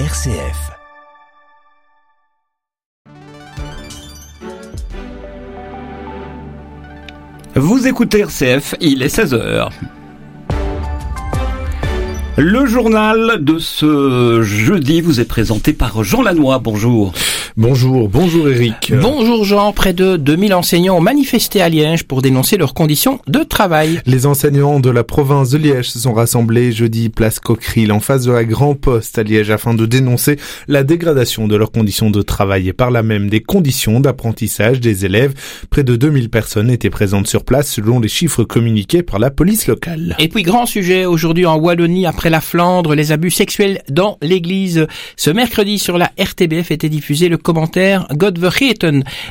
RCF. Vous écoutez RCF, il est 16h. Le journal de ce jeudi vous est présenté par Jean Lannoy. Bonjour. Bonjour, bonjour Eric. Bonjour Jean, près de 2000 enseignants ont manifesté à Liège pour dénoncer leurs conditions de travail. Les enseignants de la province de Liège se sont rassemblés jeudi place Coqueril en face de la Grand Poste à Liège afin de dénoncer la dégradation de leurs conditions de travail et par là même des conditions d'apprentissage des élèves. Près de 2000 personnes étaient présentes sur place selon les chiffres communiqués par la police locale. Et puis grand sujet aujourd'hui en Wallonie après la Flandre, les abus sexuels dans l'église. Ce mercredi sur la RTBF était diffusé le commentaire God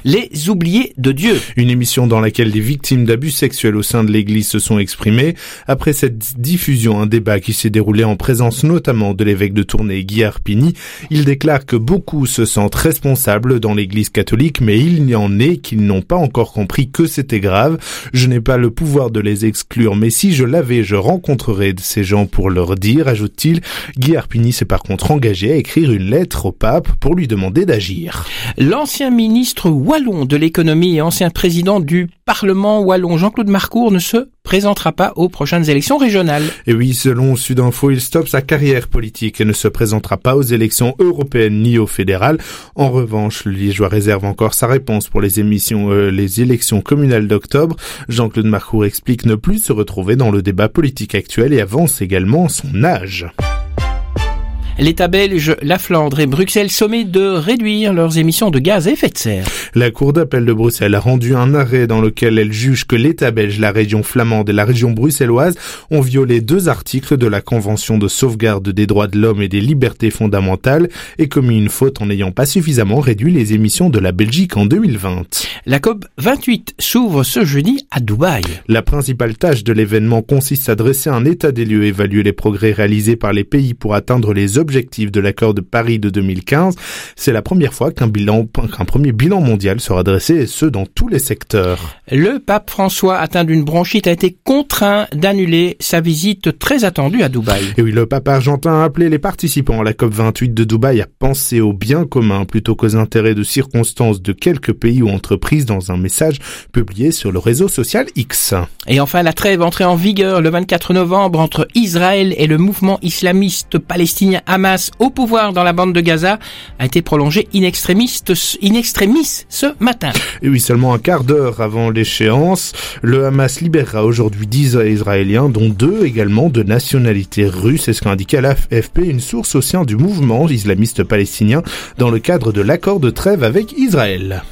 les oubliés de Dieu. Une émission dans laquelle les victimes d'abus sexuels au sein de l'église se sont exprimées. Après cette diffusion, un débat qui s'est déroulé en présence notamment de l'évêque de Tournai, Guy Arpini, il déclare que beaucoup se sentent responsables dans l'église catholique, mais il y en est qui n'ont pas encore compris que c'était grave. Je n'ai pas le pouvoir de les exclure, mais si je l'avais, je rencontrerais ces gens pour leur dire, ajoute-t-il. Guy Arpini s'est par contre engagé à écrire une lettre au pape pour lui demander d'agir. L'ancien ministre wallon de l'économie et ancien président du Parlement wallon Jean-Claude Marcourt ne se présentera pas aux prochaines élections régionales. Et oui, selon Sudinfo, il stoppe sa carrière politique et ne se présentera pas aux élections européennes ni au fédéral. En revanche, le Liégeois réserve encore sa réponse pour les émissions, euh, les élections communales d'octobre. Jean-Claude Marcourt explique ne plus se retrouver dans le débat politique actuel et avance également son âge. L'État belge, la Flandre et Bruxelles sommet de réduire leurs émissions de gaz à effet de serre. La Cour d'appel de Bruxelles a rendu un arrêt dans lequel elle juge que l'État belge, la région flamande et la région bruxelloise ont violé deux articles de la Convention de sauvegarde des droits de l'homme et des libertés fondamentales et commis une faute en n'ayant pas suffisamment réduit les émissions de la Belgique en 2020. La COP 28 s'ouvre ce jeudi à Dubaï. La principale tâche de l'événement consiste à dresser un état des lieux, évaluer les progrès réalisés par les pays pour atteindre les objectifs de l'accord de Paris de 2015. C'est la première fois qu'un bilan, qu'un premier bilan mondial sera dressé et ce dans tous les secteurs. Le pape François atteint d'une bronchite a été contraint d'annuler sa visite très attendue à Dubaï. Et oui, le pape argentin a appelé les participants à la COP28 de Dubaï à penser au bien commun plutôt qu'aux intérêts de circonstances de quelques pays ou entreprises dans un message publié sur le réseau social X. Et enfin, la trêve entrée en vigueur le 24 novembre entre Israël et le mouvement islamiste palestinien Hamas au pouvoir dans la bande de Gaza a été prolongée in extremis, in extremis ce matin. Et oui, seulement un quart d'heure avant l'échéance, le Hamas libérera aujourd'hui 10 Israéliens, dont deux également de nationalité russe. C'est ce qu'a indiqué l'AFP une source au sein du mouvement islamiste palestinien dans le cadre de l'accord de trêve avec Israël.